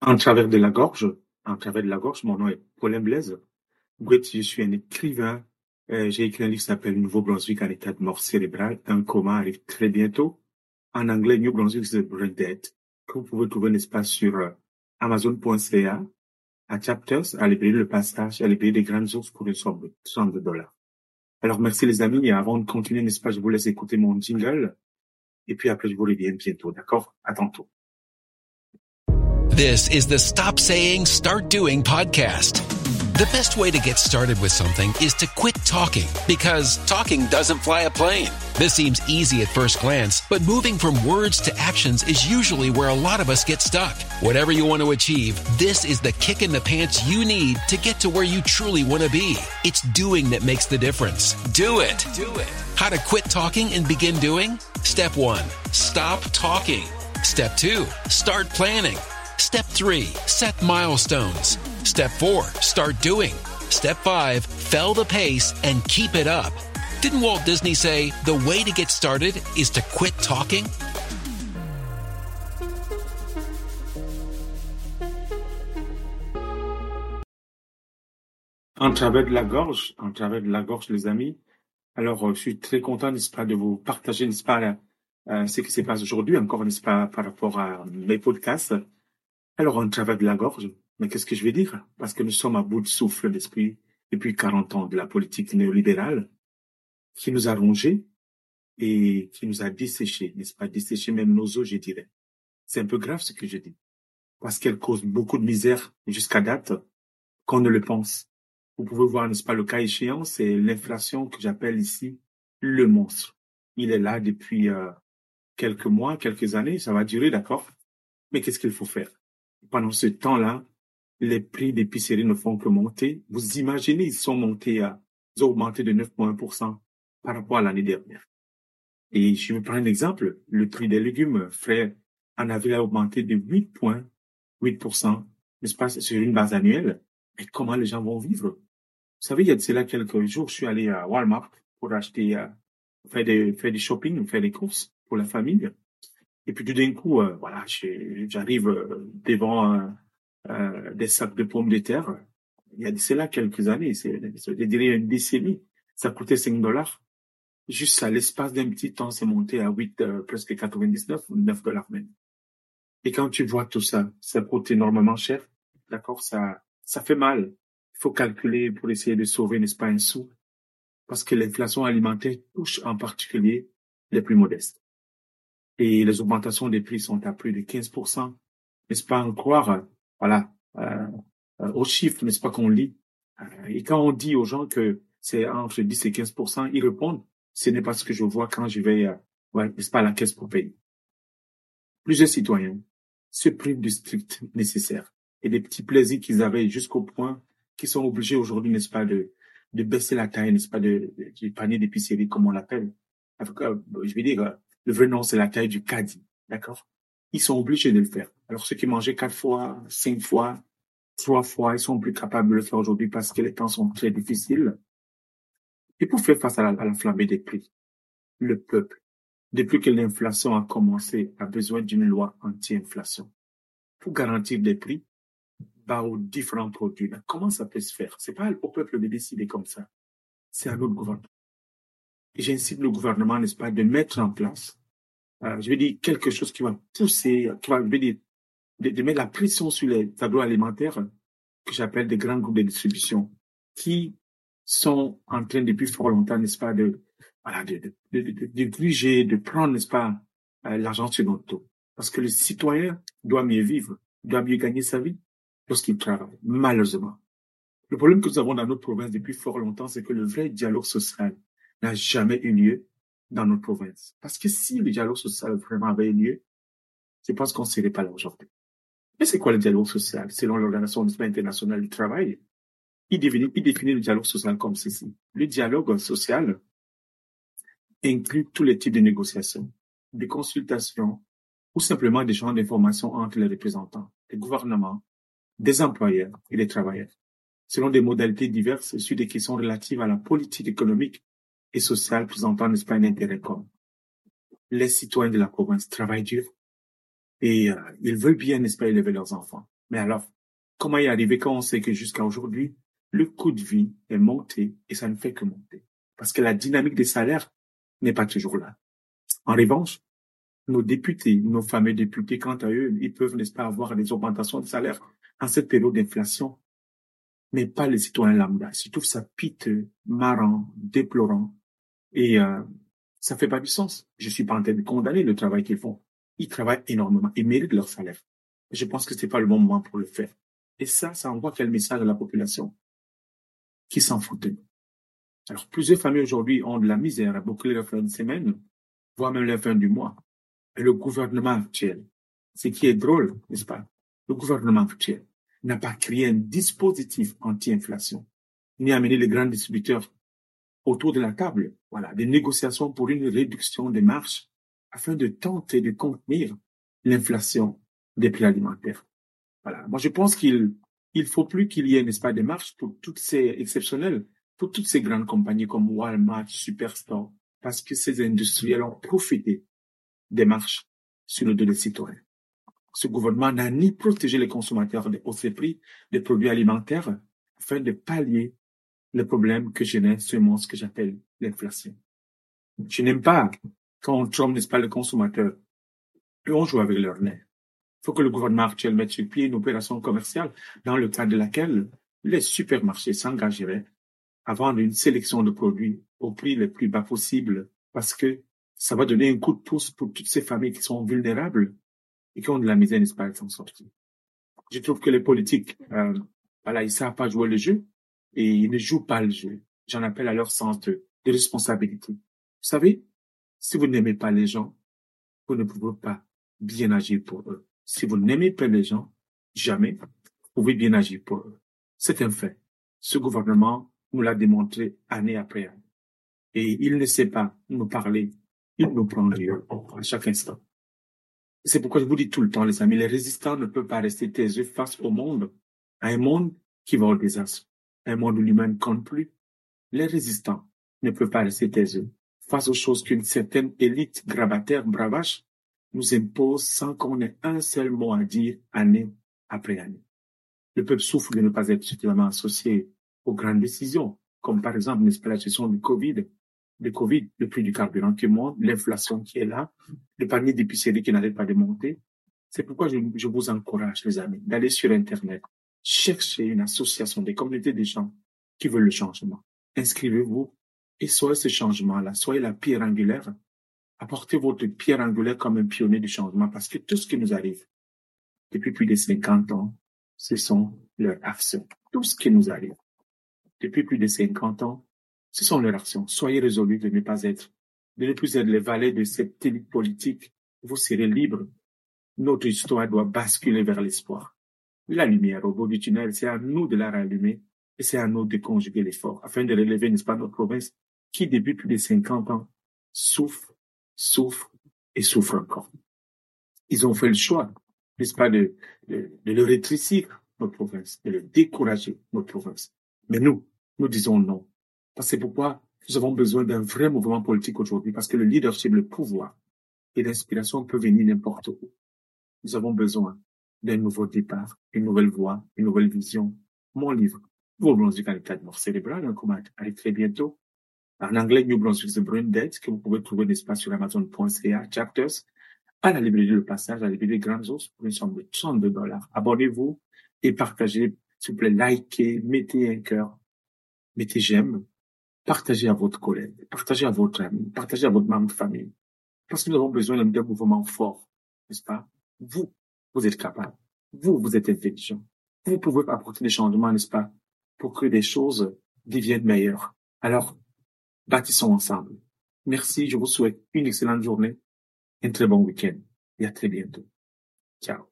En travers de la gorge, en travers de la gorge, mon nom est Paulin Blaise. je suis un écrivain. Euh, j'ai écrit un livre qui s'appelle Nouveau-Brunswick en état de mort cérébrale. Un coma arrive très bientôt. En anglais, New Brunswick is brain dead. Que vous pouvez trouver un espace sur euh, Amazon.ca, à Chapters, à librairie Le Passage, à librairie des Grandes Ours pour une somme de 30 dollars. Alors, merci les amis. Et avant de continuer, n'est-ce pas, je vous laisse écouter mon jingle. Et puis après, je vous reviens bientôt. D'accord? À tantôt. This is the Stop Saying, Start Doing podcast. The best way to get started with something is to quit talking because talking doesn't fly a plane. This seems easy at first glance, but moving from words to actions is usually where a lot of us get stuck. Whatever you want to achieve, this is the kick in the pants you need to get to where you truly want to be. It's doing that makes the difference. Do it. Do it. How to quit talking and begin doing? Step one, stop talking. Step two, start planning. Step three, set milestones. Step four, start doing. Step five, fell the pace and keep it up. Didn't Walt Disney say the way to get started is to quit talking? En travers de la gorge, en travers de la gorge, les amis. Alors, euh, je suis très content, n'est-ce pas, de vous partager, n'est-ce pas, euh, ce qui se passe aujourd'hui, encore, n'est-ce pas, par rapport à mes podcasts. Alors, en travers de la gorge, mais qu'est-ce que je vais dire? Parce que nous sommes à bout de souffle d'esprit depuis 40 ans de la politique néolibérale qui nous a rongés et qui nous a desséchés, n'est-ce pas? Desséchés même nos os, je dirais. C'est un peu grave ce que je dis. Parce qu'elle cause beaucoup de misère jusqu'à date qu'on ne le pense. Vous pouvez voir, n'est-ce pas, le cas échéant, c'est l'inflation que j'appelle ici le monstre. Il est là depuis euh, quelques mois, quelques années, ça va durer, d'accord? Mais qu'est-ce qu'il faut faire? Pendant ce temps-là, les prix d'épicerie ne font que monter. Vous imaginez, ils sont montés à, ils ont augmenté de 9,1% par rapport à l'année dernière. Et je vais prendre un exemple. Le prix des légumes frais en avril a augmenté de 8,8%, n'est-ce pas, sur une base annuelle. Mais comment les gens vont vivre? Vous savez, il y a de cela quelques jours, je suis allé à Walmart pour acheter, euh, faire des, faire shopping, faire des courses pour la famille. Et puis tout d'un coup, euh, voilà, j'arrive euh, devant euh, des sacs de pommes de terre. Il y a c'est là quelques années, c'est, je dirais une décennie. Ça coûtait 5 dollars. Juste à l'espace d'un petit temps, c'est monté à 8, presque 99 ou 9 dollars même. Et quand tu vois tout ça, ça coûte énormément cher. D'accord, ça, ça fait mal. Il faut calculer pour essayer de sauver, n'est-ce pas, un sou. Parce que l'inflation alimentaire touche en particulier les plus modestes et les augmentations des prix sont à plus de 15%. N'est-ce pas en croire, voilà, euh, euh, aux chiffres, n'est-ce pas qu'on lit? Euh, et quand on dit aux gens que c'est entre 10 et 15%, ils répondent, ce n'est pas ce que je vois quand je vais, ouais, n'est-ce pas, à la caisse pour payer. Plusieurs citoyens se privent du strict nécessaire et des petits plaisirs qu'ils avaient jusqu'au point qu'ils sont obligés aujourd'hui, n'est-ce pas, de, de baisser la taille, n'est-ce pas, de, du panier d'épicerie, comme on l'appelle. Je vais dire, le vrai nom, c'est la taille du caddie. D'accord? Ils sont obligés de le faire. Alors, ceux qui mangeaient quatre fois, cinq fois, trois fois, ils sont plus capables de le faire aujourd'hui parce que les temps sont très difficiles. Et pour faire face à la, flambée des prix, le peuple, depuis que l'inflation a commencé, a besoin d'une loi anti-inflation pour garantir des prix bas aux différents produits. comment ça peut se faire? C'est pas au peuple de décider comme ça. C'est à notre gouvernement. J'incite le gouvernement, n'est-ce pas, de mettre en place euh, je vais dire, quelque chose qui va pousser, qui va, je vais dire, de, mettre la pression sur les tableaux alimentaires que j'appelle des grands groupes de distribution qui sont en train depuis fort longtemps, n'est-ce pas, de, voilà, de, de, de, de, gruger, de prendre, n'est-ce pas, euh, l'argent sur notre dos. Parce que le citoyen doit mieux vivre, doit mieux gagner sa vie lorsqu'il travaille, malheureusement. Le problème que nous avons dans notre province depuis fort longtemps, c'est que le vrai dialogue social n'a jamais eu lieu dans notre province. Parce que si le dialogue social vraiment avait lieu, je pense qu'on ne serait pas là aujourd'hui. Mais c'est quoi le dialogue social? Selon l'Organisation internationale du travail, il définit, le dialogue social comme ceci. Le dialogue social inclut tous les types de négociations, des consultations ou simplement des champs d'information entre les représentants, des gouvernements, des employeurs et des travailleurs, selon des modalités diverses sur des questions relatives à la politique économique et sociale présentant, n'est-ce pas, un intérêt commun. Les citoyens de la province travaillent dur et euh, ils veulent bien, n'est-ce pas, élever leurs enfants. Mais alors, comment y arriver quand on sait que jusqu'à aujourd'hui, le coût de vie est monté et ça ne fait que monter? Parce que la dynamique des salaires n'est pas toujours là. En revanche, nos députés, nos fameux députés, quant à eux, ils peuvent, n'est-ce pas, avoir des augmentations de salaire en cette période d'inflation, mais pas les citoyens lambda. Ils trouvent ça piteux, marrant, déplorant, et euh, ça fait pas du sens. Je suis pas en train de condamner le travail qu'ils font. Ils travaillent énormément, ils méritent leur salaire. Je pense que c'est pas le bon moment pour le faire. Et ça, ça envoie quel message à la population? Qui s'en fout de nous. Alors, plusieurs familles aujourd'hui ont de la misère à boucler leur fin de semaine, voire même la fin du mois. Et le gouvernement actuel, ce qui est drôle, n'est-ce pas? Le gouvernement actuel n'a pas créé un dispositif anti-inflation, ni amené les grands distributeurs autour de la table, voilà, des négociations pour une réduction des marges afin de tenter de contenir l'inflation des prix alimentaires. Voilà. Moi, je pense qu'il il faut plus qu'il y ait, n'est-ce pas, des marges pour toutes ces exceptionnelles, pour toutes ces grandes compagnies comme Walmart, Superstore, parce que ces industriels ont profité des marches sur le dos des citoyens. Ce gouvernement n'a ni protégé les consommateurs de hausses prix des produits alimentaires afin de pallier le problème que génère ce monstre que j'appelle l'inflation. Je n'aime pas quand on trompe, n'est-ce pas, le consommateur. Et on joue avec leur nez. Il faut que le gouvernement actuel mette sur pied une opération commerciale dans le cadre de laquelle les supermarchés s'engageraient à vendre une sélection de produits au prix le plus bas possible parce que ça va donner un coup de pouce pour toutes ces familles qui sont vulnérables et qui ont de la misère, n'est-ce pas, à s'en sortir. Je trouve que les politiques, euh, voilà, ils savent pas jouer le jeu et ils ne jouent pas le jeu. J'en appelle à leur sens de, responsabilité. Vous savez, si vous n'aimez pas les gens, vous ne pouvez pas bien agir pour eux. Si vous n'aimez pas les gens, jamais vous pouvez bien agir pour eux. C'est un fait. Ce gouvernement nous l'a démontré année après année. Et il ne sait pas nous parler. Il nous prend à chaque instant. C'est pourquoi je vous dis tout le temps, les amis, les résistants ne peuvent pas rester taiseux face au monde, à un monde qui va au désastre un monde où l'humain ne compte plus. Les résistants ne peuvent pas rester taiseux face aux choses qu'une certaine élite grabataire bravache nous impose sans qu'on ait un seul mot à dire année après année. Le peuple souffre de ne pas être suffisamment associé aux grandes décisions, comme par exemple, n'est-ce du Covid, le Covid, le prix du carburant qui monte, l'inflation qui est là, le panier d'épicerie qui n'arrête pas de monter. C'est pourquoi je vous encourage, les amis, d'aller sur Internet, cherchez une association, des communautés de gens qui veulent le changement. Inscrivez-vous et soyez ce changement-là, soyez la pierre angulaire. Apportez votre pierre angulaire comme un pionnier du changement parce que tout ce qui nous arrive depuis plus de 50 ans, ce sont leurs actions. Tout ce qui nous arrive depuis plus de 50 ans, ce sont leurs actions. Soyez résolus de ne pas être, de ne plus être les valets de cette politique. Vous serez libres. Notre histoire doit basculer vers l'espoir la lumière au bout du tunnel, c'est à nous de la rallumer et c'est à nous de conjuguer l'effort afin de relever, n'est-ce pas, notre province qui, depuis plus de 50 ans, souffre, souffre et souffre encore. Ils ont fait le choix, n'est-ce pas, de, de, de le rétrécir, notre province, de le décourager, notre province. Mais nous, nous disons non. C'est pourquoi nous avons besoin d'un vrai mouvement politique aujourd'hui, parce que le leadership, le pouvoir et l'inspiration peuvent venir n'importe où. Nous avons besoin d'un nouveau départ, une nouvelle voie, une nouvelle vision. Mon livre, New Brunswick en état de mort cérébrale, un commun arrive très bientôt. En anglais, New Brunswick the Brain Dead, que vous pouvez trouver d'espace sur Amazon.ca, chapters, à la librairie Le Passage, à la librairie Grandes Os, pour une somme de 32 dollars. Abonnez-vous et partagez, s'il vous plaît, likez, mettez un cœur, mettez j'aime, partagez à votre collègue, partagez à votre ami, partagez à votre membre de famille. Parce que nous avons besoin d'un mouvement fort, n'est-ce pas? Vous, vous êtes capable. Vous, vous êtes intelligent. Vous pouvez apporter des changements, n'est-ce pas, pour que des choses deviennent meilleures. Alors, bâtissons ensemble. Merci, je vous souhaite une excellente journée, un très bon week-end et à très bientôt. Ciao.